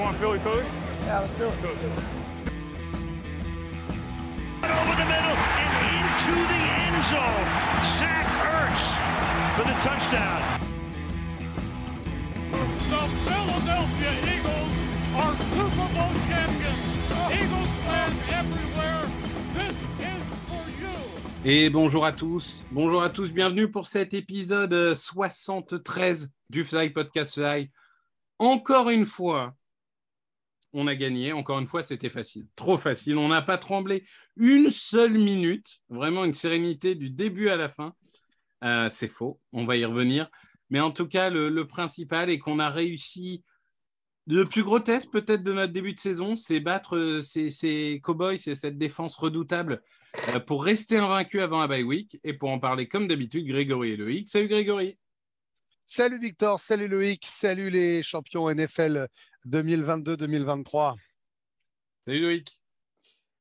want Philly Philly? Yeah, let's do it. Over the middle and into the end zone. Zach Ertz for the touchdown. The Philadelphia Eagles are Super Bowl champions. Eagles fans everywhere, this is for you. Et bonjour à tous, bonjour à tous, bienvenue pour cet épisode 73 du Fly Podcast Fly. Encore une fois, on a gagné, encore une fois, c'était facile, trop facile, on n'a pas tremblé une seule minute, vraiment une sérénité du début à la fin. Euh, c'est faux, on va y revenir. Mais en tout cas, le, principal est qu'on a réussi le plus grotesque peut-être de notre début de saison, c'est battre euh, ces, ces Cowboys et cette défense redoutable euh, pour rester invaincu avant la bye week. Et pour en parler comme d'habitude, Grégory et Loïc. Salut Grégory. Salut Victor, salut Loïc, salut les champions NFL 2022-2023. Salut Loïc.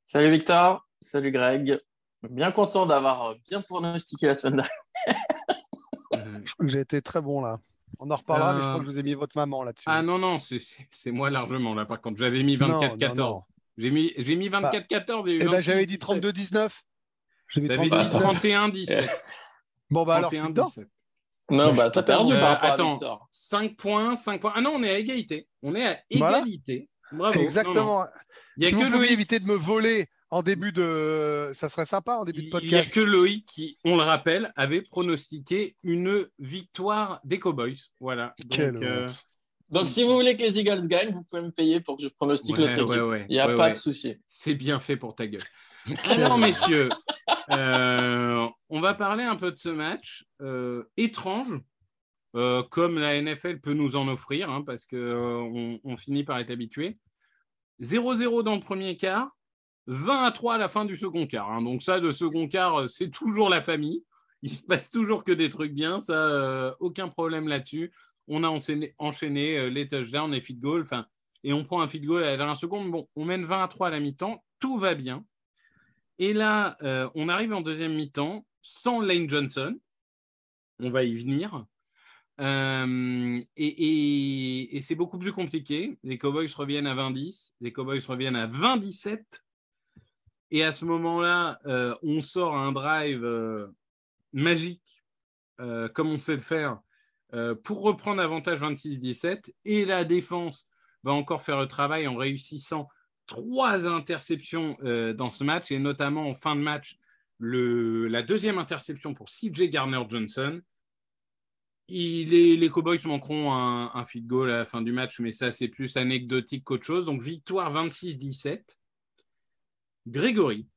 Salut Victor, salut Greg. Bien content d'avoir bien pronostiqué la semaine dernière. Je crois que j'ai été très bon là. On en reparlera, Euh, mais je crois que je vous ai mis votre maman là-dessus. Ah non, non, c'est- moi largement là. Par contre, j'avais mis Non, 24-14. non, non. J'ai mis, j'ai mis 24-14. et Eh ben, j'avais dit 26-17. 32-19. J'ai mis T'avais dit 32-19. 31-17. Bon, bah alors, je suis dedans. 31-17. Non, bah t'as perdu Euh, par rapport attends. à Victor. 5 points, 5 points. Ah non, on est à égalité. On est à Voilà. égalité. Bravo. Non, non. Exactement. Il n'y a si que vous pouviez Loïc éviter de me voler en début de. Ça serait sympa en début de Il n'y a podcast. que Loïc qui, on le rappelle, avait pronostiqué une victoire des Cowboys. Voilà. Donc, Quelle euh, honte. Donc si vous voulez que les Eagles gagnent, vous pouvez me payer pour que je pronostique Ouais, l'autre équipe. ouais, ouais. Il n'y a Ouais, pas ouais. de souci. c'est bien fait pour ta gueule. Alors, messieurs, euh, on va parler un peu de ce match euh, étrange, euh, comme la NFL peut nous en offrir, hein, parce qu'on on, finit par être habitué. 0-0 dans le premier quart, 20 à 3 à la fin du second quart. hein. Donc ça, le second quart, c'est toujours la famille. Il se passe toujours que des trucs bien, ça, aucun problème là-dessus. On a enchaîné, les touchdowns, les feed enfin, et on prend un feed goal à la dernière seconde. On mène 20 à 3 à la mi-temps, tout va bien. Et là, euh, on arrive en deuxième mi-temps sans Lane Johnson. On va y venir. Euh, et c'est beaucoup plus compliqué. Les Cowboys reviennent à 20-10, les Cowboys reviennent à 20-17. Et à ce moment-là, euh, on sort un drive magique, comme on sait le faire, pour reprendre avantage 26-17. Et la défense va encore faire le travail en réussissant trois interceptions euh, dans ce match, et notamment en fin de match, le, la deuxième interception pour CJ Garner-Johnson. Il est- les Cowboys manqueront un, un field goal à la fin du match, mais ça, c'est plus anecdotique qu'autre chose. Donc, victoire 26-17. Grégory,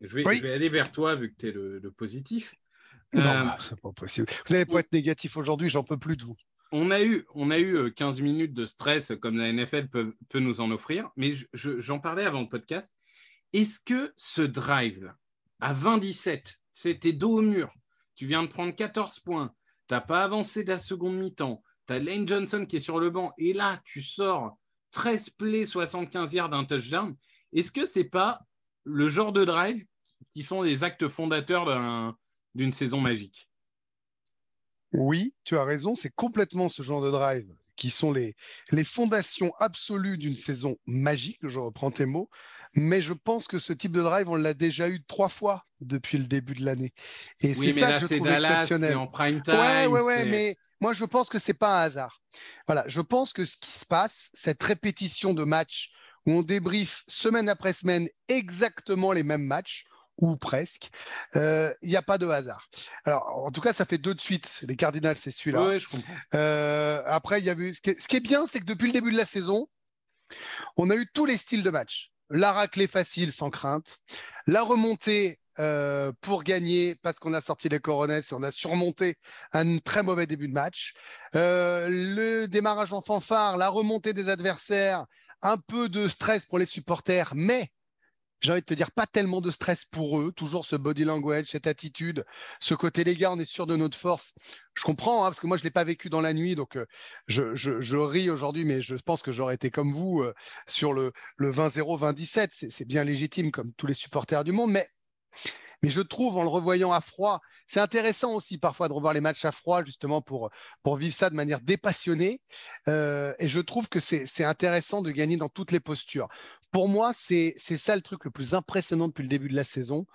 je vais, Oui. je vais aller vers toi vu que tu es le, le positif. Non, Euh, bah, c'est pas possible. Vous n'allez pas être négatif aujourd'hui, j'en peux plus de vous. On a eu, on a eu euh, 15 minutes de stress comme la NFL peut, nous en offrir, mais je- je- j'en parlais avant le podcast. Est-ce que ce drive-là, à 27, c'était dos au mur, tu viens de prendre 14 points, tu n'as pas avancé de la seconde mi-temps, tu as Lane Johnson qui est sur le banc, et là, tu sors 13 plays, 75 yards d'un touchdown. Est-ce que c'est pas le genre de drive qui sont les actes fondateurs d'un- d'une saison magique? Oui, tu as raison, c'est complètement ce genre de drive qui sont les, les fondations absolues d'une saison magique, je reprends tes mots, mais je pense que ce type de drive, on l'a déjà eu trois fois depuis le début de l'année. Et Oui, c'est ça là, que je trouve Dallas, c'est exceptionnel. en prime time. Ouais, ouais, ouais, mais moi je pense que c'est pas un hasard. Voilà, je pense que ce qui se passe, cette répétition de matchs où on débriefe semaine après semaine exactement les mêmes matchs, ou presque, euh, il n'y a pas de hasard. Alors, en tout cas, ça fait deux de suite. Les Cardinals, c'est celui-là. Ouais. Euh, après, il y a eu. Ce qui est, ce qui est bien, c'est que depuis le début de la saison, on a eu tous les styles de match. La raclée facile, sans crainte. La remontée euh, pour gagner, parce qu'on a sorti les coronets et on a surmonté un très mauvais début de match. Euh, le démarrage en fanfare, la remontée des adversaires, un peu de stress pour les supporters, mais j'ai envie de te dire, pas tellement de stress pour eux, toujours ce body language, cette attitude, ce côté, les gars, on est sûr de notre force. Je comprends, hein, parce que moi, je ne l'ai pas vécu dans la nuit, donc euh, je, je- ris aujourd'hui, mais je pense que j'aurais été comme vous euh, sur le, le 20-0, 20-17. C'est c'est bien légitime, comme tous les supporters du monde, mais Mais je trouve, en le revoyant à froid, c'est intéressant aussi parfois de revoir les matchs à froid, justement pour, pour vivre ça de manière dépassionnée. Euh, et je trouve que c'est intéressant de gagner dans toutes les postures. Pour moi, c'est ça le truc le plus impressionnant depuis le début de la saison,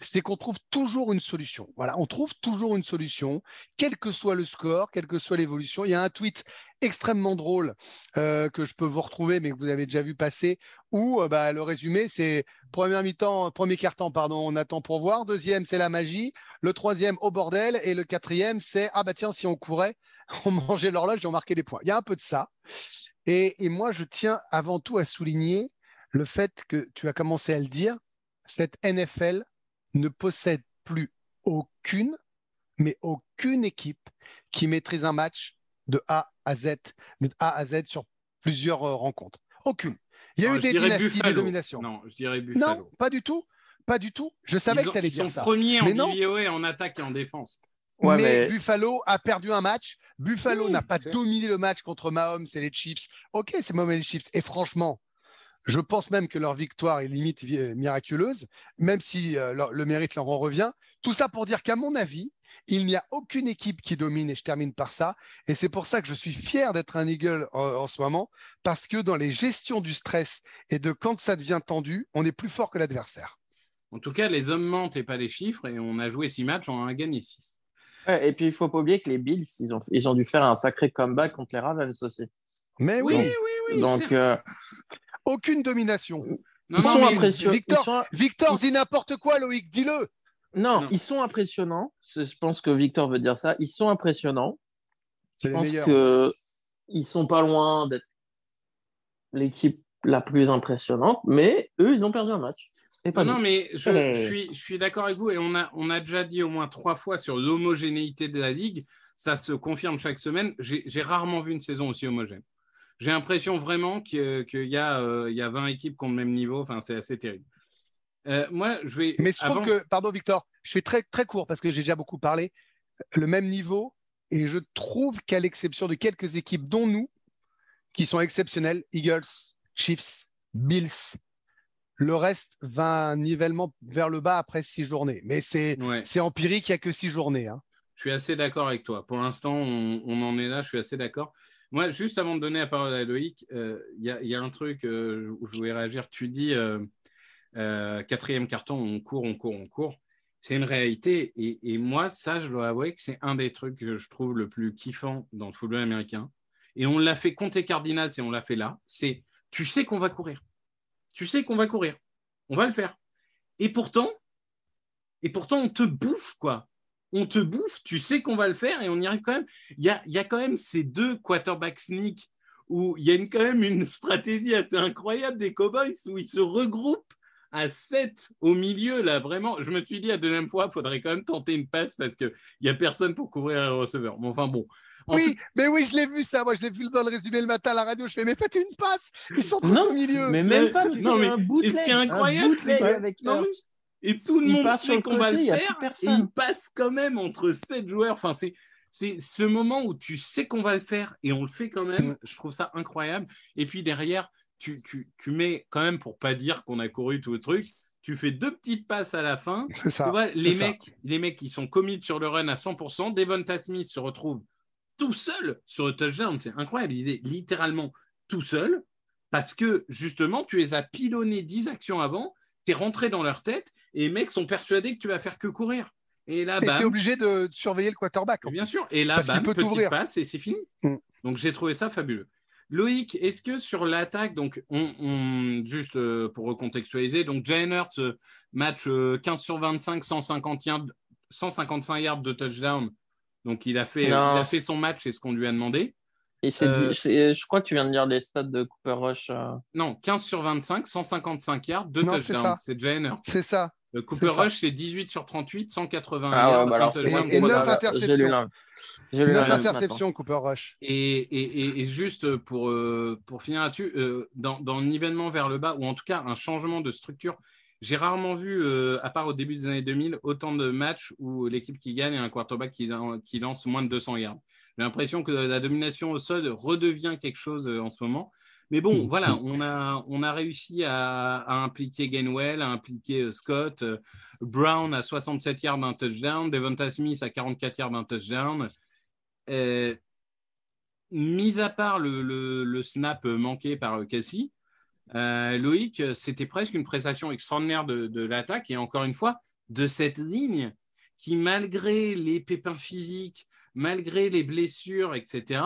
c'est qu'on trouve toujours une solution. Voilà, on trouve toujours une solution, quel que soit le score, quelle que soit l'évolution. Il y a un tweet extrêmement drôle euh, que je peux vous retrouver, mais que vous avez déjà vu passer, où euh, bah, le résumé, c'est premier mi-temps, premier quart-temps, pardon, on attend pour voir. Deuxième, c'est la magie. Le troisième, au bordel. Et le quatrième, c'est ah bah tiens, si on courait, on mangeait l'horloge et on marquait les points. Il y a un peu de ça. et moi, je tiens avant tout à souligner le fait que tu as commencé à le dire, cette NFL ne possède plus aucune, mais aucune équipe qui maîtrise un match de A à Z, de A à Z sur plusieurs euh, rencontres. Aucune. Il y a eu des dynasties, des dominations. Non, je dirais Buffalo. Non, pas du tout. Pas du tout. Je savais que tu allais dire ça. Ils sont premiers en DVOA en attaque et en défense. mais, Buffalo a perdu un match. Buffalo n'a pas dominé le match contre Mahomes et les Chiefs. Ok, c'est Mahomes et les Chiefs. Et franchement, je pense même que leur victoire est limite miraculeuse, même si euh, le mérite leur en revient. Tout ça pour dire qu'à mon avis, il n'y a aucune équipe qui domine, et je termine par ça. Et c'est pour ça que je suis fier d'être un Eagle en, ce moment, parce que dans les gestions du stress et de quand ça devient tendu, on est plus fort que l'adversaire. En tout cas, les hommes mentent et pas les chiffres, et on a joué six matchs, on en a gagné six. et puis, il ne faut pas oublier que les Bills, ils ont, ils ont dû faire un sacré comeback contre les Ravens aussi. Mais oui, oui, oui. Donc, euh, aucune domination. ils sont impressionnants. Victor, Victor dit n'importe quoi, Loïc, dis-le. Non, ils sont impressionnants. Je pense que Victor veut dire ça. Ils sont impressionnants. Je pense qu'ils ils sont pas loin d'être l'équipe la plus impressionnante, mais eux, ils ont perdu un match. non, non, mais je, suis, je suis d'accord avec vous et on a, on a déjà dit au moins trois fois sur l'homogénéité de la ligue. Ça se confirme chaque semaine. J'ai rarement vu une saison aussi homogène. J'ai l'impression vraiment qu'il y, a, euh, y a 20 équipes qui ont le même niveau. Enfin, c'est assez terrible. Euh, moi, je vais. Mais je trouve que, pardon Victor, je fais très, très court parce que j'ai déjà beaucoup parlé. Le même niveau, et je trouve qu'à l'exception de quelques équipes, dont nous, qui sont exceptionnelles, Eagles, Chiefs, Bills, le reste va un nivellement vers le bas après six journées. Mais c'est empirique, il n'y a que six journées. Hein. Je suis assez d'accord avec toi. Pour l'instant, on, on, en est là, je suis assez d'accord. Moi, juste avant de donner la parole à Loïc, euh, il y, a un truc euh, où je voulais réagir. Tu dis euh, quatrième carton, on court, on court, on court. C'est une réalité. Et, moi, ça, je dois avouer que c'est un des trucs que je trouve le plus kiffant dans le football américain. Et on l'a fait compter Cardinals et on l'a fait là. C'est tu sais qu'on va courir. Tu sais qu'on va courir. On va le faire. Et pourtant, et pourtant, on te bouffe, quoi on te bouffe, tu sais qu'on va le faire et on y arrive quand même. Il y a, y a, quand même ces deux quarterback sneak où il y a une, quand même une stratégie assez incroyable des Cowboys où ils se regroupent à 7 au milieu, là, vraiment. Je me suis dit la deuxième fois, il faudrait quand même tenter une passe parce qu'il n'y a personne pour couvrir un receveur. Mais enfin bon. oui, mais oui, je l'ai vu ça. Moi, je l'ai vu dans le résumé le matin à la radio. Je fais, mais faites une passe. Ils sont tous au milieu. Mais même pas. non, mais et ce qui est incroyable, c'est et tout le monde sait qu'on va le faire et il passe quand même entre sept joueurs. Enfin, c'est c'est ce moment où tu sais qu'on va le faire et on le fait quand même. Mm. Je trouve ça incroyable. Et puis derrière, tu, tu, tu mets quand même pour pas dire qu'on a couru tout le truc. Tu fais deux petites passes à la fin. Ça, tu vois, les mecs, les mecs qui sont commit sur le run à 100%. Devonta Smith se retrouve tout seul sur le touchdown. C'est incroyable. Il est littéralement tout seul parce que justement, tu les as pilonnés 10 actions avant tu es rentré dans leur tête et les mecs sont persuadés que tu vas faire que courir. Et là, tu es obligé de surveiller le quarterback. Bien sûr. Et là, bam, peut petite passe et c'est fini. Mm. Donc j'ai trouvé ça fabuleux. Loïc, est-ce que sur l'attaque, donc on, juste euh, pour recontextualiser, donc Jalen Hurts, euh, match 15 euh, sur 25, 150 yards, 155 yards de touchdown. Donc il a fait, il a fait son match, c'est ce qu'on lui a demandé. Et euh, je crois que tu viens de dire les stats de Cooper Rush. Euh. Non, 15 sur 25, 155 yards, 2 touchdowns. C'est déjà énorme. C'est ça. Le Cooper Rush, c'est 18 sur 38, 180 ah. Ouais, bah et, 9 interceptions. 9 interceptions, Cooper Rush. Et, et, et juste pour, euh, pour finir là-dessus, dans, dans, le nivellement vers le bas, ou en tout cas un changement de structure, j'ai rarement vu, à part au début des années 2000, autant de matchs où l'équipe qui gagne a un quarterback qui, qui lance moins de 200 yards. J'ai l'impression que la domination au sol redevient quelque chose euh, en ce moment. Mais bon, voilà, on a, on a réussi à, impliquer Gainwell, à impliquer Scott, Brown à 67 yards d'un touchdown, Devonta Smith à 44 yards d'un touchdown. mis à part le, snap manqué par Cassie, Loïc, c'était presque une prestation extraordinaire de, de l'attaque. Et encore une fois, de cette ligne qui, malgré les pépins physiques, malgré les blessures, etc.,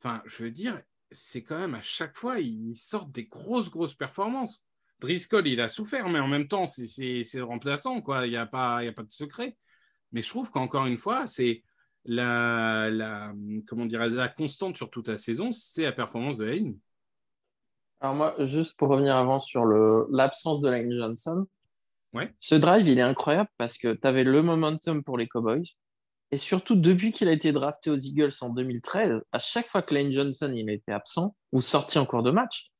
enfin, je veux dire, c'est quand même à chaque fois, ils sortent des grosses, grosses performances. Driscoll, il a souffert, mais en même temps, c'est remplaçant, quoi. Il n'y a, pas, a pas de secret. Mais je trouve qu'encore une fois, c'est la, la, comment dire, la constante sur toute la saison, c'est la performance de Lane. Alors moi, juste pour revenir avant sur l'absence de Lane Johnson, ce drive, il est incroyable parce que tu avais le momentum pour les Cowboys. Et surtout, depuis qu'il a été drafté aux Eagles en 2013, à chaque fois que Lane Johnson il a été absent ou sorti en cours de match,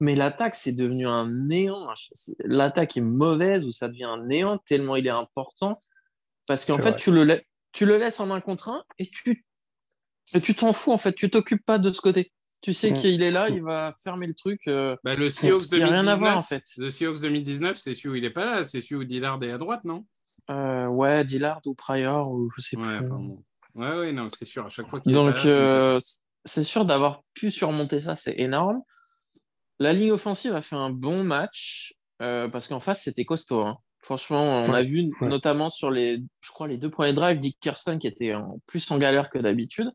mais l'attaque, c'est devenu un néant. L'attaque est mauvaise ou ça devient un néant tellement il est important. Parce qu'en fait, tu le, tu le laisses en un contre un et tu tu t'en fous, en fait. Tu t'occupes pas de ce côté. Tu sais mm. qu'il est là, il va fermer le truc. Euh, bah, le Seahawks 2019, rien à voir, en fait. Le Seahawks 2019, c'est celui où il n'est pas là, c'est celui où Dillard est à droite, non? Euh, Ouais, Dillard ou Pryor, ou je sais ouais, plus. Ouais, ouais, non, c'est sûr, à chaque fois qu'il Donc, est là, c'est euh, sûr d'avoir pu surmonter ça, c'est énorme. La ligne offensive a fait un bon match, parce qu'en face, c'était costaud. Hein. Franchement, on a vu notamment sur les, je crois, les deux premiers drives, Dick Kirsten qui était en plus en galère que d'habitude.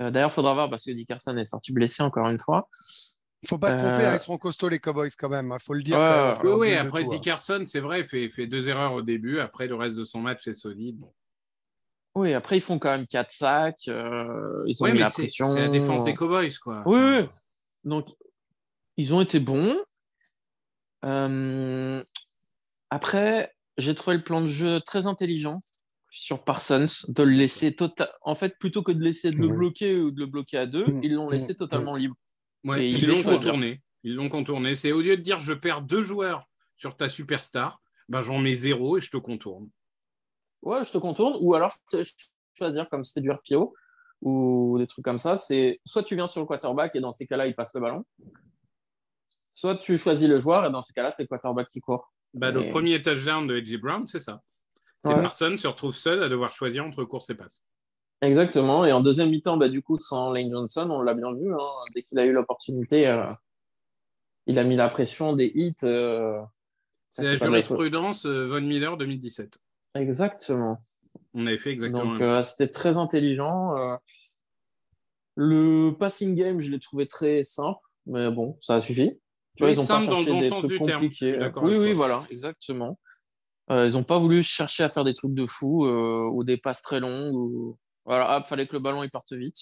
Euh, d'ailleurs, il faudra voir parce que Dickerson est sorti blessé encore une fois. Il faut pas se tromper, euh, ils seront costauds les Cowboys quand même, il hein, faut le dire. oui, oui, après hein. Dickerson, c'est vrai, fait, fait deux erreurs au début. Après, le reste de son match est solide. Oui, après, ils font quand même quatre sacs. Euh, ils ont mis la pression. C'est la défense des Cowboys, quoi. Oui, oui. Donc, ils ont été bons. Après, j'ai trouvé le plan de jeu très intelligent sur Parsons, de le laisser total... En fait, plutôt que de laisser de le bloquer ou de le bloquer à deux, mm. ils l'ont laissé mm. totalement libre. Ouais, ils l'ont contourné. Ils l'ont contourné. C'est au lieu de dire je perds deux joueurs sur ta superstar, ben j'en mets zéro et je te contourne. Ouais, je te contourne. Ou alors choisir comme c'était du RPO ou des trucs comme ça. C'est soit tu viens sur le quarterback et dans ces cas-là, il passe le ballon. Soit tu choisis le joueur et dans ces cas-là, c'est le quarterback qui court. Bah, Le premier touchdown de Edgy Brown, c'est ça. Personne se retrouve seul à devoir choisir entre course et passe. Exactement. Et en deuxième mi-temps, bah, du coup, sans Lane Johnson, on l'a bien vu. Hein. dès qu'il a eu l'opportunité, euh, il a mis la pression des hits. Euh, c'est la jurisprudence euh, Von Miller 2017. Exactement. On avait fait exactement. Donc, c'était très intelligent. le passing game, je l'ai trouvé très simple, mais bon, ça a suffi. Tu vois, ils ont pas cherché des trucs compliqués. Oui, oui, voilà, exactement. Ils n'ont pas voulu chercher à faire des trucs de fou ou des passes très longues. Ou... Voilà, il fallait que le ballon il parte vite.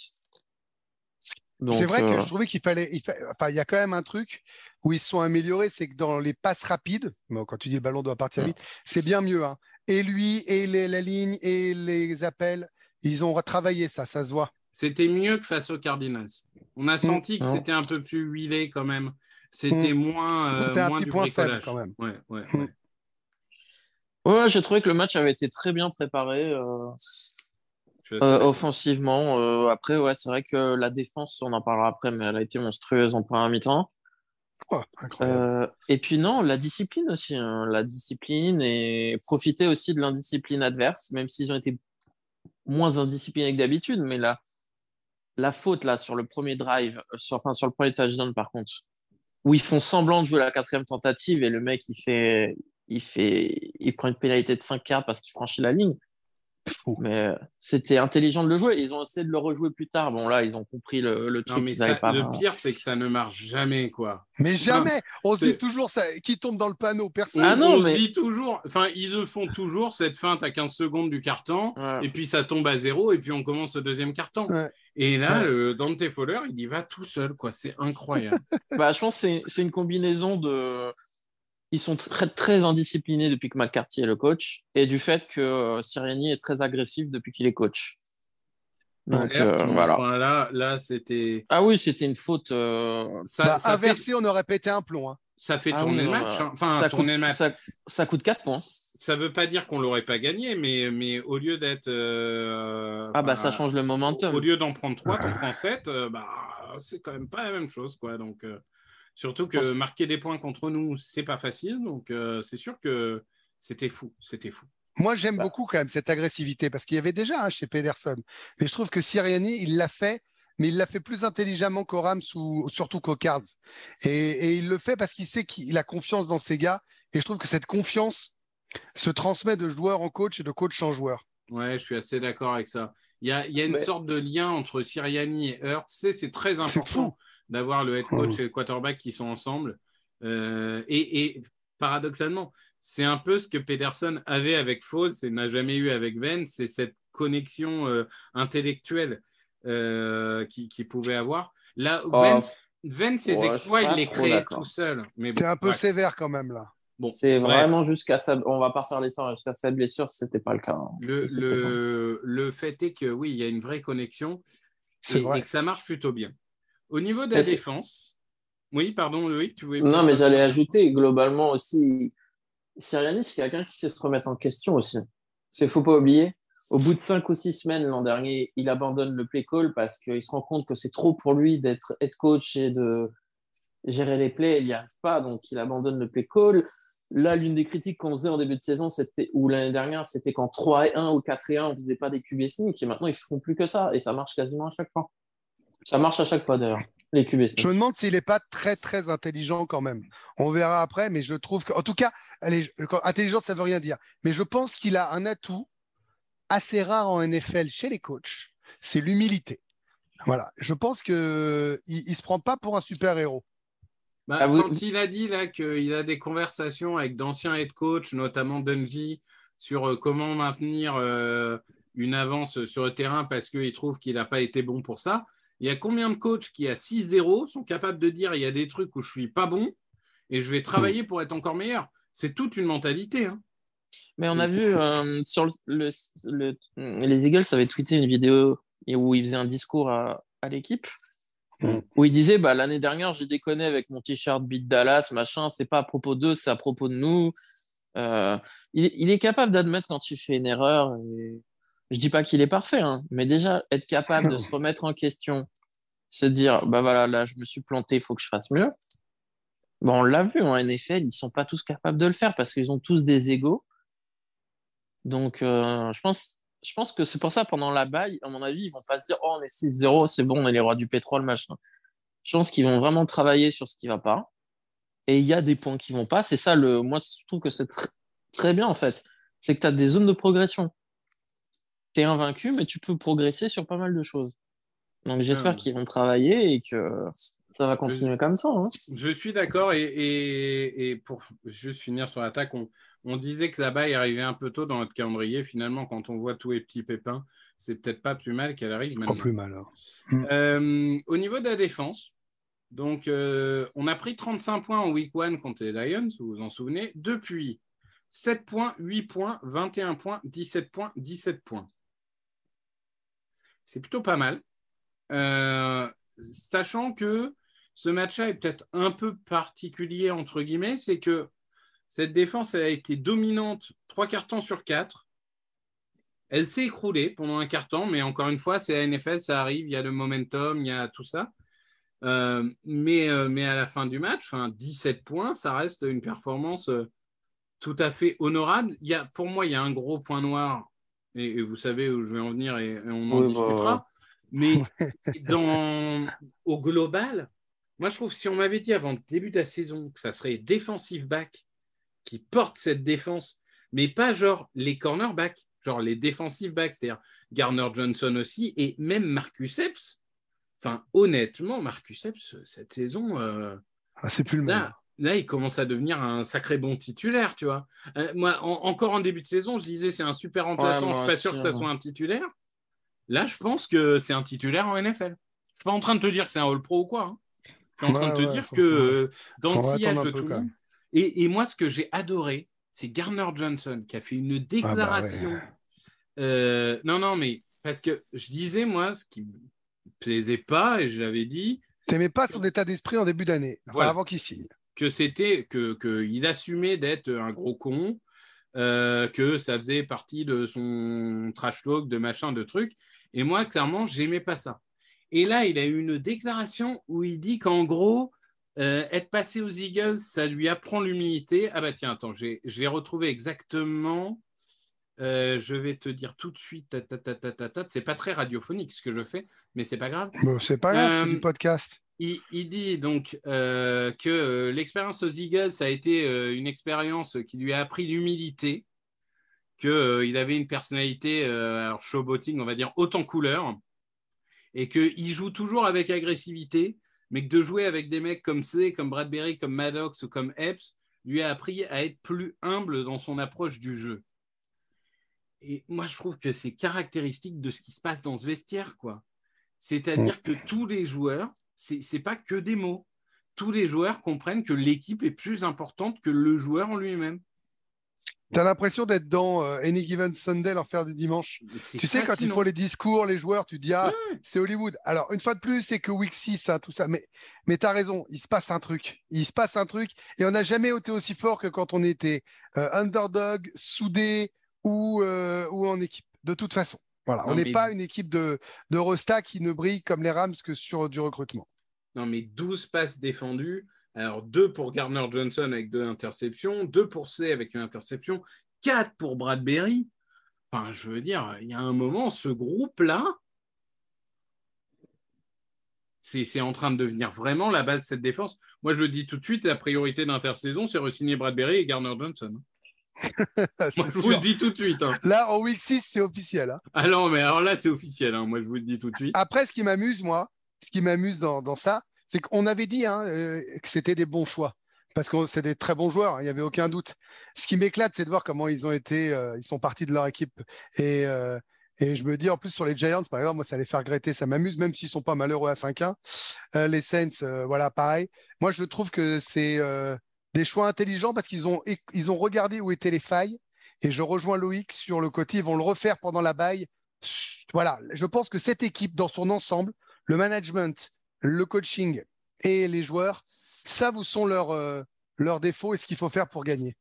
C'est vrai que euh, je trouvais qu'il fallait. Il, enfin, il y a quand même un truc où ils se sont améliorés, c'est que dans les passes rapides, bon, quand tu dis le ballon doit partir vite, c'est bien mieux. Hein. Et lui, et la ligne, et les appels, ils ont retravaillé ça, ça se voit. C'était mieux que face aux Cardinals. On a senti que c'était un peu plus huilé quand même. C'était mm. moins, c'était un petit point faible quand même. Ouais, ouais, mm. ouais. Ouais, j'ai trouvé que le match avait été très bien préparé euh, euh, offensivement. Euh, après, ouais, c'est vrai que la défense, on en parlera après, mais elle a été monstrueuse en première mi-temps. Oh, et puis non, la discipline aussi, hein. la discipline et profiter aussi de l'indiscipline adverse, même s'ils ont été moins indisciplinés que d'habitude, mais la, la faute là sur le premier drive, sur, enfin sur le premier touchdown par contre, où ils font semblant de jouer la quatrième tentative et le mec il fait, il, fait, il prend une pénalité de 5 cartes parce qu'il franchit la ligne. Mais euh, c'était intelligent de le jouer. Ils ont essayé de le rejouer plus tard. Bon, là, ils ont compris le, le truc. mais pas le pire, c'est que ça ne marche jamais, quoi. Mais jamais On se dit toujours ça, qui tombe dans le panneau. Personne. Ah non, on se dit toujours. Enfin, ils le font toujours, cette feinte à 15 secondes du carton. Et puis ça tombe à zéro. Et puis on commence le deuxième carton. Et là, le Dante Fowler, il y va tout seul, quoi. C'est incroyable. bah, je pense que c'est une combinaison de ils sont très, très indisciplinés depuis que McCarthy est le coach et du fait que euh, Siriani est très agressif depuis qu'il est coach. Donc, euh, voilà. là, là c'était. Ah oui, c'était une faute. Euh, ça, bah, inversé, on aurait pété un plomb. Hein. Ça fait ah tourner le match. Hein. Enfin, ça, tourner coûte, match. Ça, ça, coûte 4 points. Ça veut pas dire qu'on l'aurait pas gagné, mais, mais au lieu d'être. ah bah ça change le momentum. Au lieu d'en prendre 3, on prend 7. bah, c'est quand même pas la même chose, quoi. Donc, surtout que marquer des points contre nous, c'est pas facile. Donc, c'est sûr que c'était fou, c'était fou. Moi, j'aime bah. beaucoup quand même cette agressivité parce qu'il y avait déjà hein, chez Pedersen. Mais je trouve que Siriani, il l'a fait, mais il l'a fait plus intelligemment qu'au Rams ou surtout qu'au Cards. Et, il le fait parce qu'il sait qu'il a confiance dans ses gars. Et je trouve que cette confiance se transmet de joueur en coach et de coach en joueur. Ouais, je suis assez d'accord avec ça. Il y a, une sorte de lien entre Siriani et Hurt. C'est très important d'avoir le head coach mmh. et le quarterback qui sont ensemble. Euh, et, paradoxalement, c'est un peu ce que Pedersen avait avec Foles et n'a jamais eu avec Vance, c'est cette connexion euh, intellectuelle euh, qu'il qui pouvait avoir. Là, oh. Vance, ses exploits, il les créait tout seul. C'est un peu sévère quand même là. Bon, c'est vraiment jusqu'à sa. On va pas faire l'histoire jusqu'à sa blessure, c'était pas le cas. Hein. Le, le, le, fait est que oui, il y a une vraie connexion et, et, que ça marche plutôt bien. Au niveau de la défense, oui, pardon, Loïc, tu voulais. Non, mais j'allais ajouter globalement aussi Siriani, c'est quelqu'un qui sait se remettre en question aussi. Il ne faut pas oublier, au bout de cinq ou six semaines l'an dernier, il abandonne le play call parce qu'il se rend compte que c'est trop pour lui d'être head coach et de gérer les plays. Il n'y arrive pas, donc il abandonne le play call. Là, l'une des critiques qu'on faisait en début de saison, c'était, ou l'année dernière, c'était qu'en 3 et 1 ou 4 et 1, on ne faisait pas des QB sneak. Et maintenant, ils ne font plus que ça. Et ça marche quasiment à chaque fois. Ça marche à chaque fois d'ailleurs. Les QB je me demande s'il n'est pas très très intelligent quand même. On verra après, mais je trouve que, en tout cas, allez, intelligent ça veut rien dire. Mais je pense qu'il a un atout assez rare en NFL chez les coachs, c'est l'humilité. Voilà, je pense qu'il ne se prend pas pour un super héros. Bah, ah, quand il a dit là qu'il a des conversations avec d'anciens head coach, notamment Dungy, sur euh, comment maintenir euh, une avance sur le terrain parce qu'il trouve qu'il n'a pas été bon pour ça. Il y a combien de coachs qui à 6-0 sont capables de dire il y a des trucs où je suis pas bon et je vais travailler pour être encore meilleur? C'est toute une mentalité. Hein. Mais on a vu euh, sur le, les Eagles avaient tweeté une vidéo où il faisait un discours à, à l'équipe mm. où il disait bah, l'année dernière j'ai déconné avec mon t-shirt Beat Dallas machin c'est pas à propos d'eux c'est à propos de nous euh, il, il, est capable d'admettre quand tu fais une erreur et je dis pas qu'il est parfait, hein, mais déjà être capable de se remettre en question, se dire bah voilà, là je me suis planté, il faut que je fasse mieux. Bon, on l'a vu en NFL, ils sont pas tous capables de le faire parce qu'ils ont tous des égaux. Donc, euh, je, pense, que c'est pour ça, pendant la baille, à mon avis, ils vont pas se dire oh, on est 6-0, c'est bon, on est les rois du pétrole, machin. Je pense qu'ils vont vraiment travailler sur ce qui va pas. Et il y a des points qui vont pas. C'est ça, le... moi, je trouve que c'est très bien en fait. C'est que tu as des zones de progression tu es invaincu, mais tu peux progresser sur pas mal de choses. Donc j'espère qu'ils vont travailler et que ça va continuer comme ça. Hein. Je suis d'accord. Et, pour juste finir sur l'attaque, on, disait que là-bas, il arrivait un peu tôt dans notre calendrier. Finalement, quand on voit tous les petits pépins, c'est peut-être pas plus mal qu'elle arrive maintenant. plus mal. Euh, au niveau de la défense, donc euh, on a pris 35 points en week 1 contre les Lions, vous vous en souvenez. Depuis 7 points, 8 points, 21 points, 17 points, 17 points. C'est plutôt pas mal. Euh, sachant que ce match-là est peut-être un peu particulier, entre guillemets, c'est que cette défense a été dominante trois quarts temps sur quatre. Elle s'est écroulée pendant un quart temps, mais encore une fois, c'est la NFL, ça arrive, il y a le momentum, il y a tout ça. Euh, mais, euh, mais à la fin du match, 17 points, ça reste une performance tout à fait honorable. Il y a, pour moi, il y a un gros point noir et, vous savez où je vais en venir et, on en bah, discutera. Mais dans, au global, moi je trouve si on m'avait dit avant le début de la saison que ça serait defensive back qui porte cette défense, mais pas genre les cornerbacks, genre les defensive backs, c'est-à-dire Garner Johnson aussi, et même Marcus Epps. Enfin, honnêtement, Marcus Epps, cette saison. Euh, ah, c'est plus le même là, il commence à devenir un sacré bon titulaire, tu vois. Euh, moi, encore en début de saison, je disais c'est un super remplaçant, je je suis pas sûr que ça soit un titulaire. Là, je pense que c'est un titulaire en NFL. Je suis pas en train de te dire que c'est un All Pro ou quoi. Hein. Je suis en train de te dire que euh, dans le sillage de tout le monde. Et, moi, ce que j'ai adoré, c'est Garner Johnson qui a fait une ah, bah déclaration. Euh, non, non, mais parce que je disais, moi, ce qui me plaisait pas, et je l'avais dit. T'aimais pas son état d'esprit en début d'année, avant qu'il signe que c'était que qu'il assumait d'être un gros con, euh, que ça faisait partie de son trash talk, de machin, de trucs. Et moi, clairement, j'aimais pas ça. Et là, il a eu une déclaration où il dit qu'en gros, euh, être passé aux Eagles, ça lui apprend l'humilité. Ah bah tiens, attends, j'ai retrouvé exactement. Euh, je vais te dire tout de suite. C'est pas très radiophonique ce que je fais, mais c'est pas grave. Bon, c'est pas grave, c'est du podcast. Il, il, dit donc que l'expérience aux Eagles a été une expérience qui lui a appris l'humilité qu'il euh, avait une personnalité euh, showboating, on va dire, en couleur, et qu'il joue toujours avec agressivité, mais que de jouer avec des mecs comme C, comme Bradbury, comme Maddox ou comme Epps, lui a appris à être plus humble dans son approche du jeu. Et moi, je trouve que c'est caractéristique de ce qui se passe dans ce vestiaire, quoi. C'est-à-dire que tous les joueurs, c'est n'est pas que des mots. Tous les joueurs comprennent que l'équipe est plus importante que le joueur en lui-même. Tu as l'impression d'être dans euh, Any Given Sunday, l'enfer du dimanche. Tu sais, quand il faut les discours, les joueurs, tu te dis, ah, c'est Hollywood. Alors, une fois de plus, c'est que Week 6, tout ça. Mais, mais tu as raison, il se passe un truc. Il se passe un truc. Et on n'a jamais été aussi fort que quand on était euh, underdog, soudé ou, euh, ou en équipe, de toute façon. Voilà, on n'est pas une équipe de, de Rosta qui ne brille comme les Rams que sur du recrutement. Non, mais 12 passes défendues, alors, deux pour Gardner Johnson avec deux interceptions, deux pour C avec une interception, quatre pour Bradbury. Enfin, je veux dire, il y a un moment, ce groupe-là, c'est en train de devenir vraiment la base de cette défense. Moi, je dis tout de suite, la priorité d'intersaison, c'est re-signer Bradbury et Gardner Johnson. Moi, je vous le dis tout de suite. Hein. Là, en week 6, c'est officiel. Hein. Ah non, mais alors là, c'est officiel. Hein. Moi, je vous le dis tout de suite. Après, ce qui m'amuse, moi, ce qui m'amuse dans, dans, ça, c'est qu'on avait dit hein, euh, que c'était des bons choix. Parce que c'est des très bons joueurs, il n'y avait aucun doute. Ce qui m'éclate, c'est de voir comment ils ont été, euh, ils sont partis de leur équipe. Et, euh, et, je me dis, en plus, sur les Giants, par exemple, moi, ça les faire regretter, ça m'amuse, même s'ils ne sont pas malheureux à 5-1. les Saints, voilà, pareil. Moi, je trouve que c'est des choix intelligents parce qu'ils ont, ils ont regardé où étaient les failles. Et je rejoins Loïc sur le côté, ils vont le refaire pendant la baille. Voilà, je pense que cette équipe, dans son ensemble, le management, le coaching et les joueurs, ça vous sont leurs, euh, leurs défauts et ce qu'il faut faire pour gagner.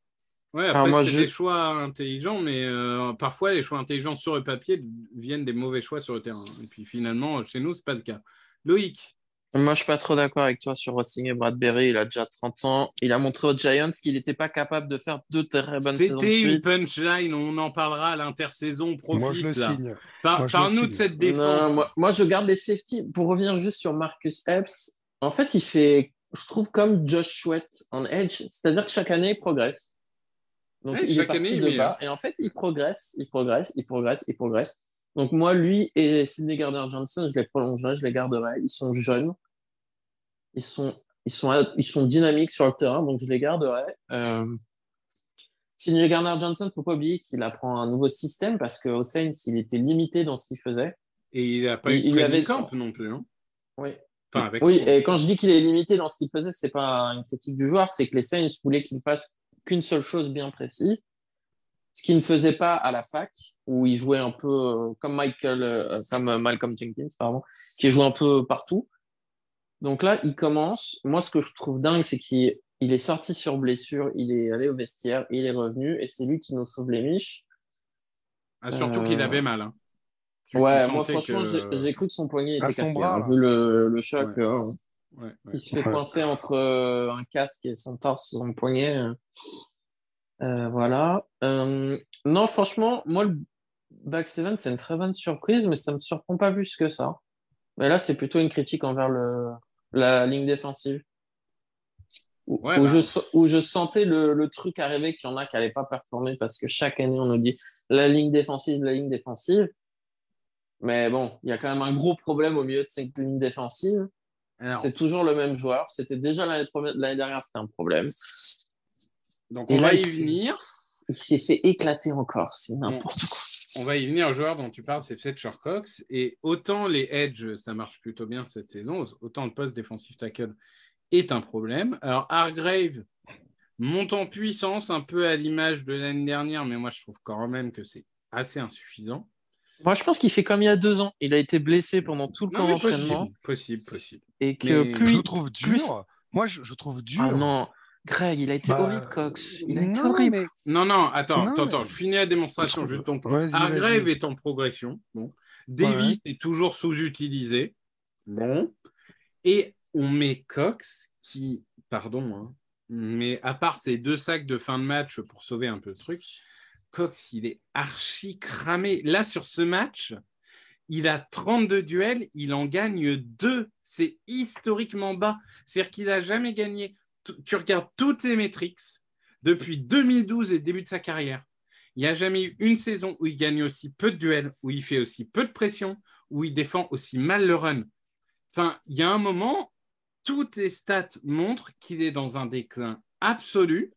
Ouais, après, c'est des choix intelligents, mais euh, parfois, les choix intelligents sur le papier viennent des mauvais choix sur le terrain. Et puis finalement, chez nous, ce n'est pas le cas. Loïc Moi, je suis pas trop d'accord avec toi sur et Bradbury. Il a déjà 30 ans. Il a montré aux Giants qu'il n'était pas capable de faire deux très bonnes saisons. C'était une punchline. On en parlera à l'intersaison. Profite, moi, je le signe. Parle-nous de cette défense. moi, je garde les safety. Pour revenir juste sur Marcus Epps, en fait, il fait, je trouve, comme Josh Sweat en Edge, c'est-à-dire que chaque année, il progresse. Donc, il est parti de bas. Et en fait, il progresse, il progresse, il progresse, il progresse. Donc, moi, lui et Sidney Gardner-Johnson, je les prolongerai, je les garderai. Ils sont jeunes. Ils sont, ils sont, ils sont dynamiques sur le terrain, donc je les garderai. Euh... Sidney Gardner-Johnson, il ne faut pas oublier qu'il apprend un nouveau système parce qu'au Saints, il était limité dans ce qu'il faisait. Et il n'a pas eu de avait... camp non plus. Hein. Oui, oui, et quand je dis qu'il est limité dans ce qu'il faisait, c'est pas une critique du joueur, c'est que les Saints voulaient qu'il fasse qu'une seule chose bien précise, ce qu'il ne faisait pas à la fac, où il jouait un peu euh, comme Michael, euh, comme Malcolm Jenkins, pardon, qui jouait un peu partout. Donc là, il commence. Moi, ce que je trouve dingue, c'est qu'il est sorti sur blessure, il est allé au vestiaire, il est revenu, et c'est lui qui nous sauve les miches. Ah, surtout qu'il avait mal. Hein ouais, moi franchement, j'écoute son poignet était cassé. Hein, vu le, le choc, hein. il se fait coincer entre euh, un casque et son torse, son poignet. Euh, voilà. Euh, non, franchement, moi, le back 7, c'est une très bonne surprise, mais ça me surprend pas plus que ça. Mais là, c'est plutôt une critique envers le, la ligne défensive. Où, bah. je, où je, sentais le, le truc arriver qu'il y en a qui n'allaient pas performer parce que chaque année, on nous dit la ligne défensive, la ligne défensive. Mais bon, il y a quand même un gros problème au milieu de cette ligne défensive. C'est toujours le même joueur. C'était déjà l'année dernière, c'était un problème. Donc on va y venir. Il s'est fait éclater encore. C'est n'importe quoi. On va y venir. Le joueur dont tu parles, c'est Fletcher Cox. Et autant les edge, ça marche plutôt bien cette saison, autant le poste défensif tackle est un problème. Alors Hargrave monte en puissance un peu à l'image de l'année dernière, mais moi je trouve quand même que c'est assez insuffisant. Moi, je pense qu'il fait comme il y a deux ans. Il a été blessé pendant tout le camp d'entraînement. Possible, possible, Et que plus. Je trouve dur. Moi, je, trouve dur. Ah non. Greg, il a été bah, horrible, Cox. Il a été horrible. Non, non, attends, attends, attends, je finis la démonstration juste donc. Hargrave est en progression. Bon. Davis est toujours sous-utilisé. Bon. Et on met Cox, qui, pardon, hein, mais à part ces deux sacs de fin de match pour sauver un peu le truc, Cox, il est archi cramé. Là, sur ce match, il a 32 duels, il en gagne 2. C'est historiquement bas. C'est-à-dire qu'il n'a jamais gagné. Tu regardes toutes les métriques depuis 2012 et début de sa carrière. Il n'y a jamais eu une saison où il gagne aussi peu de duels, où il fait aussi peu de pression, où il défend aussi mal le run. Enfin, il y a un moment, toutes les stats montrent qu'il est dans un déclin absolu.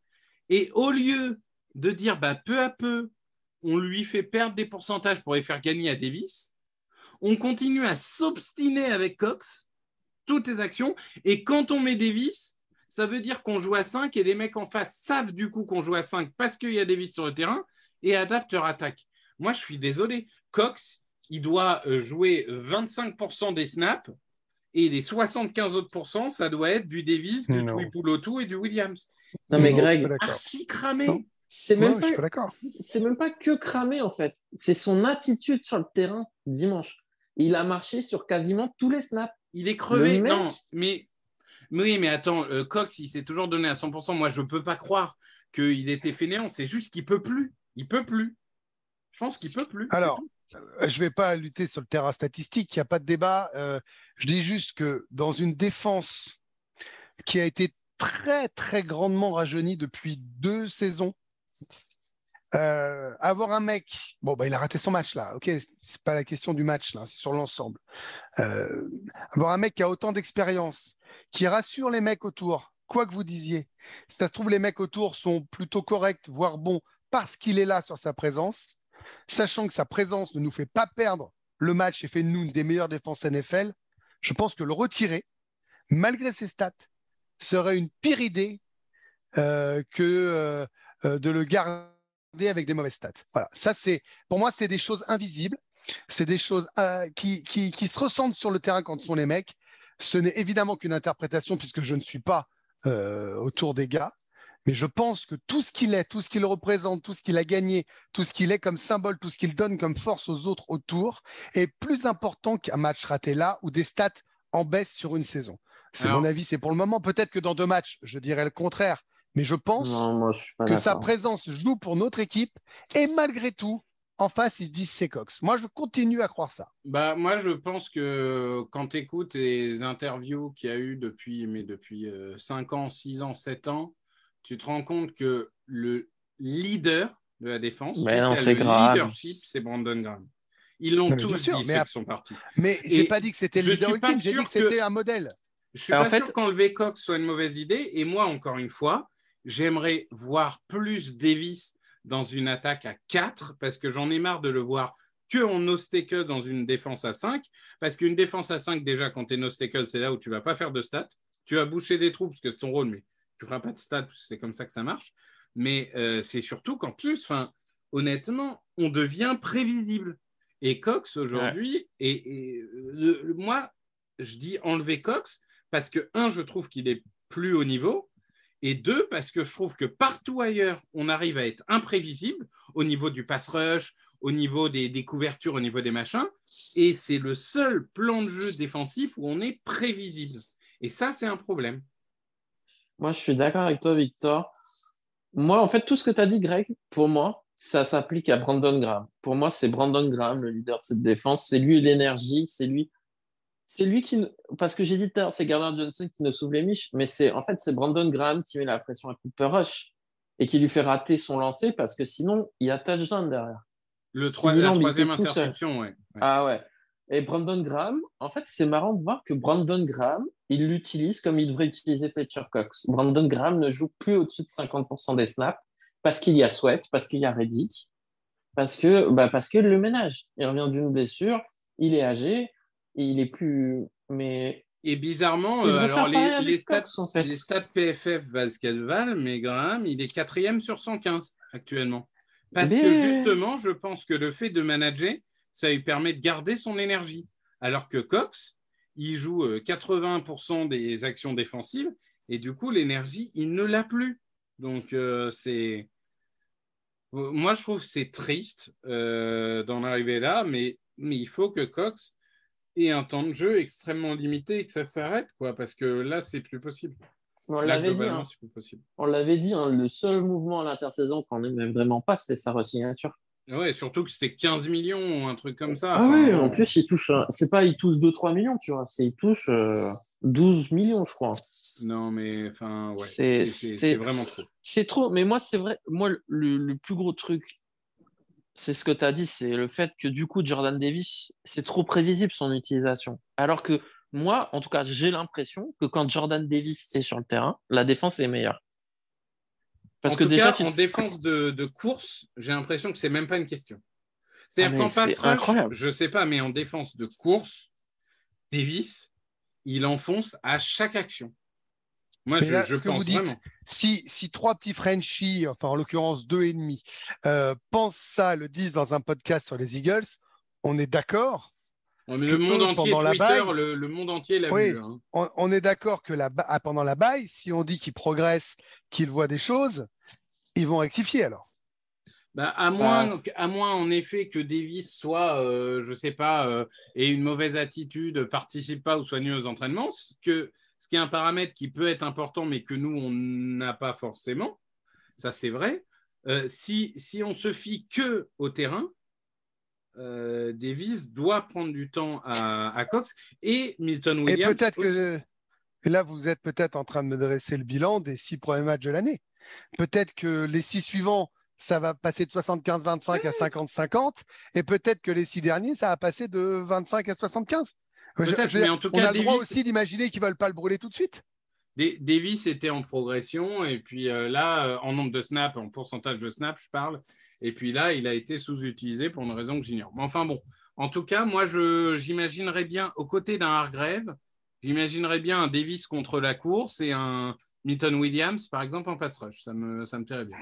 Et au lieu de dire bah, peu à peu, on lui fait perdre des pourcentages pour les faire gagner à Davis, on continue à s'obstiner avec Cox, toutes les actions. Et quand on met Davis, ça veut dire qu'on joue à 5 et les mecs en face savent du coup qu'on joue à 5 parce qu'il y a Davis sur le terrain et adaptent leur attaque. Moi, je suis désolé. Cox, il doit euh, jouer 25% des snaps et les 75 autres ça doit être du Davis, du Tuipulotu et du Williams. Non, mais Greg, archi cramé. C'est même, même, pas que cramé en fait. C'est son attitude sur le terrain dimanche. Il a marché sur quasiment tous les snaps. Il est crevé. Non, mais oui, mais attends, euh, Cox, il s'est toujours donné à 100%. Moi, je ne peux pas croire qu'il était fainéant. C'est juste qu'il peut plus. Il peut plus. Je pense qu'il peut plus. Alors, euh, je ne vais pas lutter sur le terrain statistique. Il n'y a pas de débat. Euh, je dis juste que dans une défense qui a été très, très grandement rajeunie depuis deux saisons, avoir un mec, bon, bah, il a raté son match là, ok, c'est pas la question du match là, c'est sur l'ensemble. avoir un mec qui a autant d'expérience, qui rassure les mecs autour, quoi que vous disiez. Si ça se trouve, les mecs autour sont plutôt corrects, voire bons, parce qu'il est là sur sa présence, sachant que sa présence ne nous fait pas perdre le match et fait de nous une des meilleures défenses NFL, je pense que le retirer, malgré ses stats, serait une pire idée euh, que euh, euh, de le garder avec des mauvaises stats. Voilà, ça c'est, pour moi, c'est des choses invisibles, c'est des choses qui, qui, qui, se ressentent sur le terrain quand sont les mecs, ce n'est évidemment qu'une interprétation puisque je ne suis pas euh, autour des gars, mais je pense que tout ce qu'il est, tout ce qu'il représente, tout ce qu'il a gagné, tout ce qu'il est comme symbole, tout ce qu'il donne comme force aux autres autour est plus important qu'un match raté là ou des stats en baisse sur une saison. C'est mon avis, c'est pour le moment. Peut-être que dans deux matchs, je dirais le contraire, mais je pense que sa présence joue pour notre équipe et malgré tout, en face, ils se disent c'est Cox. Moi, je continue à croire ça. Bah, moi, je pense que quand tu écoutes les interviews qu'il y a eu depuis, mais depuis 5 euh, ans, 6 ans, 7 ans, tu te rends compte que le leader de la défense, mais non, c'est le leadership, c'est Brandon Graham. Ils l'ont tous dit, mais à... sont partis. Mais j'ai pas dit que c'était le leader ultime, j'ai dit que c'était un modèle. Je suis pas en fait... sûr qu'enlever Cox soit une mauvaise idée. Et moi, encore une fois, j'aimerais voir plus Davis dans une attaque à 4 parce que j'en ai marre de le voir que en no dans une défense à 5 parce qu'une défense à 5 déjà quand tu es c'est là où tu vas pas faire de stats. Tu vas boucher des trous parce que c'est ton rôle mais tu feras pas de stats c'est comme ça que ça marche. Mais euh, c'est surtout qu'en plus enfin honnêtement on devient prévisible. Et Cox aujourd'hui et, moi je dis enlever Cox parce que un je trouve qu'il est plus haut niveau et deux, parce que je trouve que partout ailleurs, on arrive à être imprévisible au niveau du pass rush, au niveau des, couvertures, au niveau des machins. Et c'est le seul plan de jeu défensif où on est prévisible. Et ça, c'est un problème. Moi, je suis d'accord avec toi, Victor. Moi, en fait, tout ce que tu as dit, Greg, pour moi, ça s'applique à Brandon Graham. Pour moi, c'est Brandon Graham, le leader de cette défense. C'est lui l'énergie, c'est lui c'est lui qui. Parce que j'ai dit tout à l'heure, c'est Gardner Johnson qui ne s'ouvre les miches, mais c'est en fait, c'est Brandon Graham qui met la pression à Cooper Rush et qui lui fait rater son lancer parce que sinon, il y a touchdown derrière. Le troisième, la troisième interception, ouais. Ah ouais. Et Brandon Graham, en fait, c'est marrant de voir que Brandon Graham, il l'utilise comme il devrait utiliser Fletcher Cox. Brandon Graham ne joue plus au-dessus de 50% des snaps parce qu'il y a Sweat, parce qu'il y a Reddick, parce que, bah, parce que le ménage. Il revient d'une blessure, il est âgé, il est plus. Mais. Et bizarrement, euh, alors les, stats, les stats PFF valent ce qu'elles valent, mais Graham, il est quatrième sur 115 actuellement. Parce que justement, je pense que le fait de manager, ça lui permet de garder son énergie. Alors que Cox, il joue 80% euh, des actions défensives et du coup, l'énergie, il ne l'a plus. Donc, euh, c'est. Moi, je trouve que c'est triste d'en arriver là, mais, mais il faut que Cox et un temps de jeu extrêmement limité et que ça s'arrête, quoi, parce que là, c'est plus possible. On l'avait dit, hein. on l'avait dit, hein, le seul mouvement à l'intersaison qu'on n'aimait vraiment pas, c'était sa resignature. Ouais, surtout que c'était 15 millions, un truc comme ça. Ah oui, en plus, il touche, c'est pas il touche 2-3 millions, tu vois, c'est il touche 12 euh, millions, je crois. Non, mais enfin, ouais, c'est vraiment trop. C'est trop, mais moi, c'est vrai, moi, le, plus gros truc, c'est ce que tu as dit, c'est le fait que du coup, Jordan Davis, c'est trop prévisible son utilisation. Alors que moi, en tout cas, j'ai l'impression que quand Jordan Davis est sur le terrain, la défense est meilleure. Parce que déjà, en défense de, course, j'ai l'impression que c'est même pas une question. C'est-à-dire ah, qu'en rush, je sais pas, mais en défense de course, Davis, il enfonce à chaque action. Moi, je, ce que vous dites, si, si trois petits Frenchies, enfin en l'occurrence deux et demi, euh, pensent ça, le disent dans un podcast sur les Eagles, on est d'accord le monde entier, Twitter, le, monde entier l'a vu. Hein. On, est d'accord que la, ah, pendant la baille, si on dit qu'ils progressent, qu'ils voient des choses, ils vont rectifier alors. Bah, à, moins, à moins, en effet, que Davis soit, euh, je ne sais pas, euh, ait une mauvaise attitude, participe pas ou soit aux entraînements, que, ce qui est un paramètre qui peut être important, mais que nous, on n'a pas forcément. Ça, c'est vrai. Euh, si, si on se fie que au terrain, euh, Davis doit prendre du temps à, Cox et Milton Williams. Et peut-être que là, vous êtes peut-être en train de me dresser le bilan des six premiers matchs de l'année. Peut-être que les six suivants, ça va passer de 75-25 à 50-50, et peut-être que les six derniers, ça va passer de 25 à 75. Mais en tout cas, on a le droit aussi d'imaginer qu'ils ne veulent pas le brûler tout de suite. Davis était en progression, et puis euh, là, euh, en nombre de snaps, en pourcentage de snaps, je parle, et puis là, il a été sous-utilisé pour une raison que j'ignore. Mais enfin bon, en tout cas, moi, j'imaginerais bien, aux côtés d'un Hargrave, j'imaginerais bien un Davis contre la course et un Milton Williams, par exemple, en pass rush. Ça me, ça me plairait bien.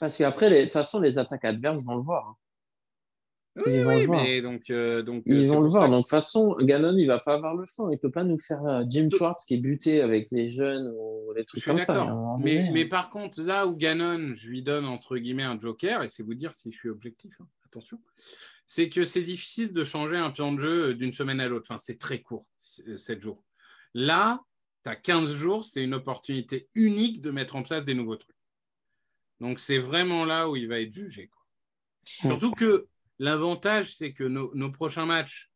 Parce qu'après, de toute façon, les attaques adverses vont le voir. Hein. Oui, oui, mais donc, euh, donc ils vont le voir. Donc, de toute façon, Gannon, il va pas avoir le fond. Il peut pas nous faire euh, Jim Schwartz qui est buté avec les jeunes ou les trucs comme ça. Mais, mais, par contre, là où Gannon, je lui donne entre guillemets un joker, et c'est vous dire si je suis objectif, hein, attention, c'est que c'est difficile de changer un plan de jeu d'une semaine à l'autre. Enfin, c'est très court, 7 jours. Là, tu as 15 jours, c'est une opportunité unique de mettre en place des nouveaux trucs. Donc, c'est vraiment là où il va être jugé. Quoi. Surtout que L'avantage, c'est que nos, prochains matchs,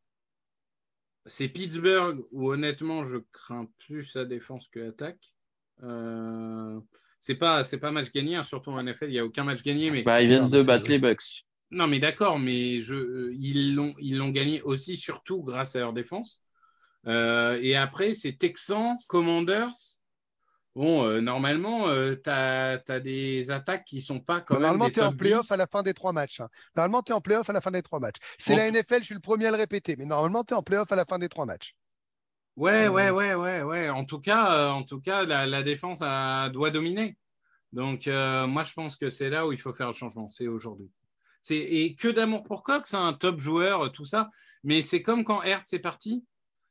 c'est Pittsburgh, où honnêtement, je crains plus sa défense que l'attaque. Euh, c'est pas, c'est pas match gagné, hein, surtout en NFL, il n'y a aucun match gagné. Mais... Bah, ils viennent de battre les Bucks. Non, mais d'accord, mais je, euh, ils, l'ont, ils l'ont gagné aussi, surtout grâce à leur défense. Euh, et après, c'est Texans, Commanders, Bon, euh, normalement, euh, tu as, des attaques qui ne sont pas comme Normalement, tu es en playoff à la fin des trois matchs. Hein. Normalement, tu es en playoff à la fin des trois matchs. C'est la NFL, je suis le premier à le répéter, mais normalement, tu es en playoff à la fin des trois matchs. Ouais, ouais, ouais, ouais, ouais. En tout cas, euh, en tout cas la, défense doit dominer. Donc, moi, je pense que c'est là où il faut faire le changement. C'est aujourd'hui. Et que d'amour pour Cox, hein, un top joueur, tout ça. Mais c'est comme quand Hertz est parti.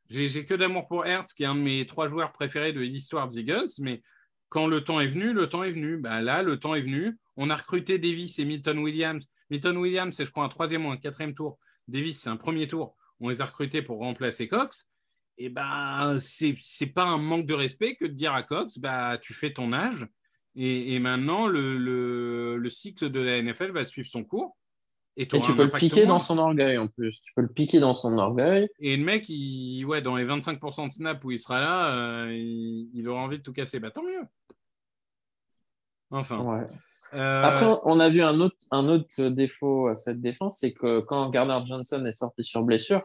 J'ai que d'amour pour Hertz, qui est un de mes trois joueurs préférés de l'histoire des Eagles, mais quand le temps est venu, le temps est venu. Ben là, le temps est venu. On a recruté Davis et Milton Williams. Milton Williams, c'est je crois un troisième ou un quatrième tour. Davis, c'est un premier tour. On les a recrutés pour remplacer Cox. Et ben, c'est pas un manque de respect que de dire à Cox, bah, tu fais ton âge. Et, maintenant, le, cycle de la NFL va suivre son cours. Et, tu peux le piquer dans son orgueil en plus. Tu peux le piquer dans son orgueil. Et le mec, il, ouais, dans les 25% de snap où il sera là, euh, il, aura envie de tout casser. Bah tant mieux. Enfin. Euh, Après, on a vu un autre, un autre défaut à cette défense, c'est que quand Gardner Johnson est sorti sur blessure,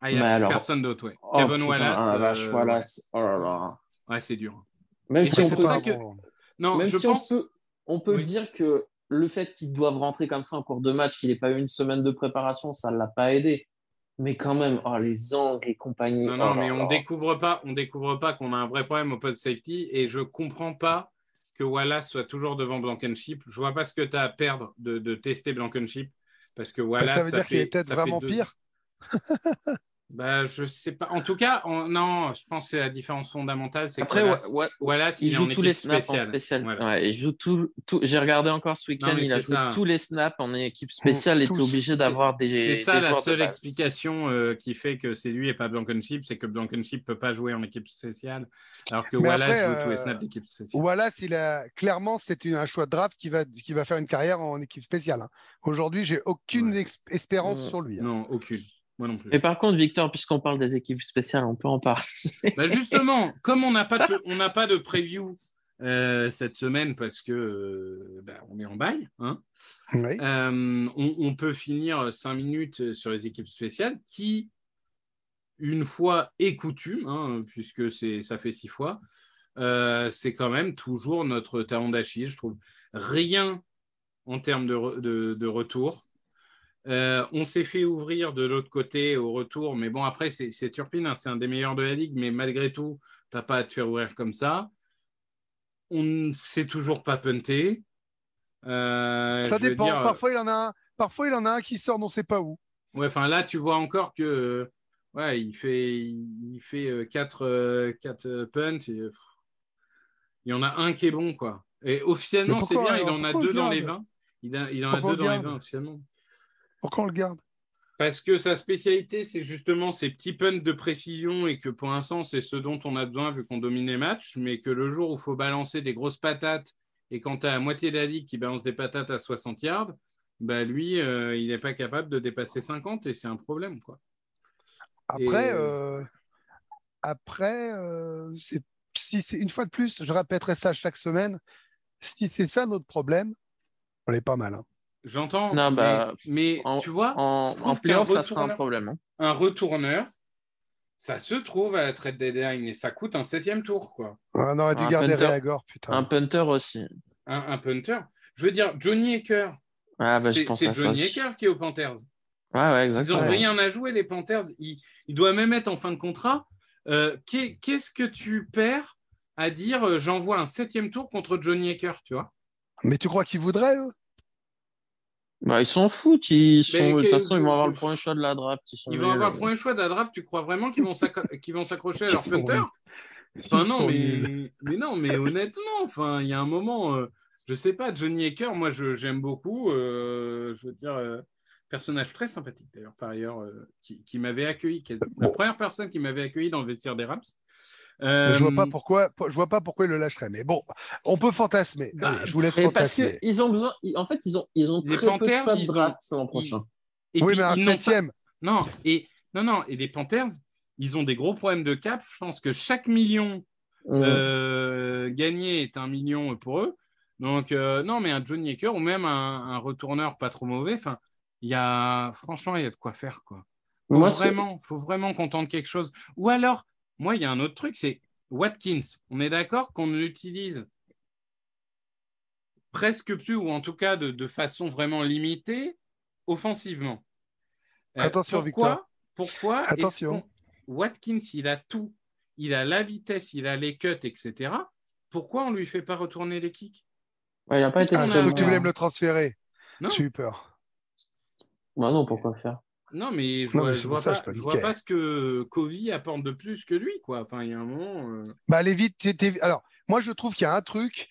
ah, il n'y a personne d'autre, ouais. Oh, Kevin Wallace. Euh, Wallace. Oh là là. Ouais, c'est dur. Même si on peut, non, Même je si pense... on peut, on peut dire que le fait qu'ils doivent rentrer comme ça en cours de match, qu'il n'ait pas eu une semaine de préparation, ça ne l'a pas aidé. Mais quand même, oh, les angles et compagnie. Non, non, oh mais on découvre pas, on découvre pas qu'on a un vrai problème au post safety et je comprends pas que Wallace soit toujours devant Blankenship. Je vois pas ce que tu as à perdre de, tester Blankenship parce que Wallace. ça veut dire qu'il est peut-être vraiment pire. bah, je sais pas. En tout cas, non, je pense que la différence fondamentale, c'est que voilà, il joue tous les snaps en spécial. il joue tout, J'ai regardé encore ce week-end, il a joué tous les snaps en équipe spéciale. Il était obligé d'avoir des. C'est ça la seule explication euh, qui fait que c'est lui et pas Blankenship, c'est que Blankenship peut pas jouer en équipe spéciale, alors que Wallace joue tous les euh, snaps d'équipe spéciale. Wallace, il a clairement, c'est un choix de draft qui va qui va faire une carrière en équipe spéciale. Hein. Aujourd'hui, j'ai aucune espérance sur lui. Hein. Non, aucune. Et par contre, Victor, puisqu'on parle des équipes spéciales, on peut en parler. Bah, justement, comme on n'a pas, de, on pas de preview euh, cette semaine parce que euh, bah, on est en bail, hein, euh, on, peut finir cinq minutes sur les équipes spéciales qui, une fois est coutume, hein, puisque ça fait six fois, c'est quand même toujours notre talon d'Achille, je trouve. Rien en termes de, de retour. Euh, on s'est fait ouvrir de l'autre côté au retour, mais bon, après, c'est Turpin, hein, c'est un des meilleurs de la ligue, mais malgré tout, tu n'as pas à te faire ouvrir comme ça. On ne sait toujours pas punter. Euh, ça dépend. parfois, il en a un, parfois, il en a un qui sort, on ne sait pas où. Ouais, enfin là, tu vois encore que ouais, il fait, il fait 4 euh, punts. il y en a un qui est bon, quoi. Et officiellement, c'est bien, il en a deux dans les 20. Il, il en a deux dans les 20 officiellement. Pourquoi on le garde? Parce que sa spécialité, c'est justement ces petits punts de précision et que pour l'instant, c'est ce dont on a besoin vu qu'on domine les matchs, mais que le jour où il faut balancer des grosses patates et quand tu as la moitié de la ligue qui balance des patates à 60 yards, bah lui, euh, il n'est pas capable de dépasser 50 et c'est un problème. quoi. Après, euh, après euh, si c'est une fois de plus, je répéterai ça chaque semaine, si c'est ça notre problème, on est pas mal. Hein. J'entends. Bah, mais, tu vois, en, en ça sera un problème. Hein. Un retourneur, ça se trouve à la trade deadline et ça coûte un septième tour. Quoi. on aurait dû garder Reagor, putain. Un punter aussi. Un, punter. Je veux dire, Johnny Ecker. Ah, bah, c'est Johnny Ecker qui est aux Panthers. Ouais, ouais, exactement. Ils n'ont rien à jouer, les Panthers. Il, doit même être en fin de contrat. Euh, qu'est-ce que tu perds à dire euh, j'envoie un septième tour contre Johnny Ecker, tu vois? Mais tu crois qu'ils voudraient, eux? Bah, ils s'en foutent. Ils sont... De toute façon, ils vont avoir le premier choix de la draft. Ils, vont avoir le premier choix de la draft. Tu crois vraiment qu'ils vont s'accrocher à leur punter Enfin, non, mais... mais... non, mais honnêtement, enfin, il y a un moment, euh, je sais pas, Johnny Aker, moi, j'aime beaucoup. Euh, je veux dire, euh, personnage très sympathique d'ailleurs, par ailleurs, euh, qui, qui m'avait accueilli, la première personne qui m'avait accueilli dans le vestiaire des Je vois pas euh, pourquoi, je vois pas pourquoi il le lâcherait. Mais bon, on peut fantasmer. Bah, je vous laisse fantasmer. Parce qu'ils ont besoin. En fait, ils ont, ils ont très peu de choix de draft l'an prochain. oui, mais un septième. Non, et non, non, et les Panthers, ils ont des gros problèmes de cap. Je pense que chaque million mmh. euh, gagné est un million pour eux. Donc, euh, non, mais un Johnny Aker ou même un, retourneur pas trop mauvais. Enfin, il y a, franchement, il y a de quoi faire, quoi. Faut Moi, vraiment, faut vraiment qu'on tente quelque chose. Ou alors, moi, il y a un autre truc, c'est Watkins. On est d'accord qu'on l'utilise presque plus, ou en tout cas de, façon vraiment limitée, offensivement. Euh, Attention, pourquoi, Victor. Pourquoi Attention. Watkins, il a tout. Il a la vitesse, il a les cuts, etc. Pourquoi on ne lui fait pas retourner les kicks? Il n'a pas été que tu voulais me le transférer. J'ai eu peur. Bah non, pourquoi faire? Non, mais je vois, vois, pas, vois pas ce que Covey apporte de plus que lui, quoi. Enfin, il y a un moment. Euh, bah, allez vite. Alors, moi, je trouve qu'il y a un truc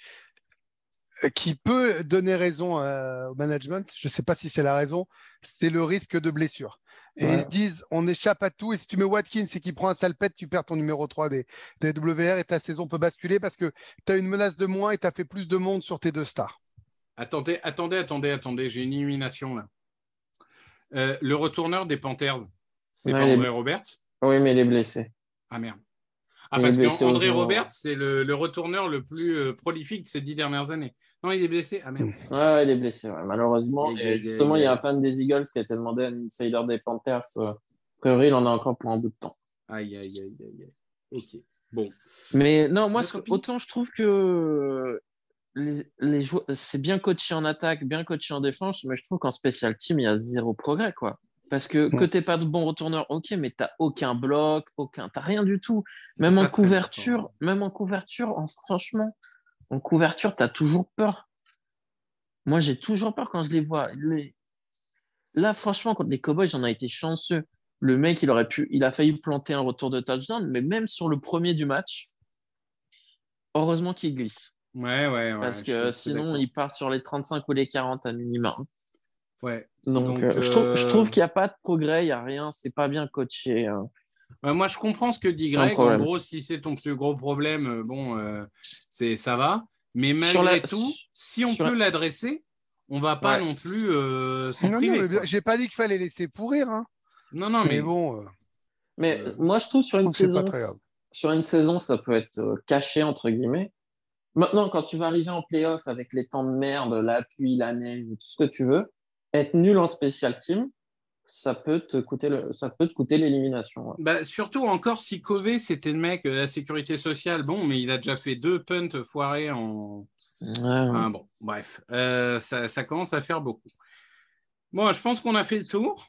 euh, qui peut donner raison euh, au management. Je ne sais pas si c'est la raison. C'est le risque de blessure. Et ils se disent, on échappe à tout. Et si tu mets Watkins et qu'il prend un salpette, tu perds ton numéro 3 des, des WR et ta saison peut basculer parce que tu as une menace de moins et tu as fait plus de monde sur tes deux stars. Attendez, attendez, attendez, attendez. J'ai une illumination là. Euh, le retourneur des Panthers, c'est pas André Roberts Oui, mais il est blessé. Ah merde. Ah, parce qu'André Roberts, c'est le, retourneur le plus euh, prolifique de ces dix dernières années. Non, il est blessé. Ah merde. Ouais, il est blessé, malheureusement. justement, il y a un fan des Eagles qui a été demandé à un insider des Panthers. Euh, a priori, il en a encore pour un bout de temps. Aïe, aïe, aïe, aïe. Ok. Bon. Mais non, moi, autant je trouve que les, c'est bien coaché en attaque, bien coaché en défense, mais je trouve qu'en spécial team, il y a zéro progrès, quoi. Parce que que t'es pas de bon retourneur, ok, mais t'as aucun bloc, aucun, t'as rien du tout. Même en couverture, même en couverture, en, franchement, en couverture, t'as toujours peur. Moi, j'ai toujours peur quand je les vois. Là, franchement, contre les Cowboys, j'en ai été chanceux. Le mec, il aurait pu, il a failli planter un retour de touchdown, mais même sur le premier du match, heureusement qu'il glisse. Ouais, ouais, ouais. Parce que sinon, il part sur les 35 ou les 40 à minimum. Ouais. Donc, euh, je trouve, je trouve qu'il n'y a pas de progrès, il n'y a rien, c'est pas bien coaché. Hein. moi, je comprends ce que dit Greg. En gros, si c'est ton plus gros problème, euh, bon, euh, c'est ça va. Mais malgré tout, si on peut l'adresser, on va pas non plus s'en priver. Non, j'ai pas dit qu'il fallait laisser pourrir. Hein. Non, non, mais, bon. Mais moi, je trouve sur une saison, sur une saison, ça peut être caché entre guillemets. Maintenant, quand tu vas arriver en playoff avec les temps de merde, la pluie, la neige, tout ce que tu veux, être nul en special team, ça peut te coûter le, ça peut te coûter l'élimination. Bah, surtout encore si Covey c'était le mec de la sécurité sociale, bon, mais il a déjà fait deux punts foirés en. bon, bref, euh, ça, ça, commence à faire beaucoup. Bon, je pense qu'on a fait le tour.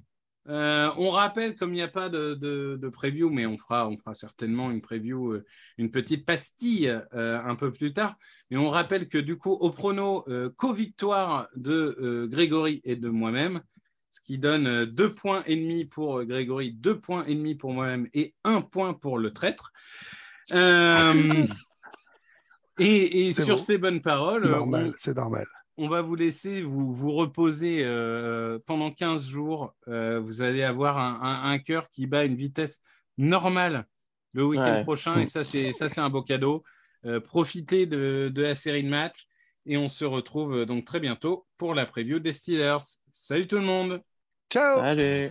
Euh, on rappelle, comme il n'y a pas de, de, preview, mais on fera, on fera certainement une preview, euh, une petite pastille euh, un peu plus tard. Mais on rappelle que du coup, au prono, co-victoire de Grégory et de moi-même, ce qui donne deux points et demi pour Grégory, deux points et demi pour moi-même et un point pour le traître. et, sur ces bonnes paroles, c'est normal on va vous laisser vous, vous reposer euh, pendant 15 jours. Euh, vous allez avoir un, cœur qui bat une vitesse normale le week-end prochain. Et ça, c'est, ça, c'est un beau cadeau. Euh, profitez de, la série de matchs. Et on se retrouve donc très bientôt pour la preview des Steelers. Salut tout le monde. Ciao. Allez.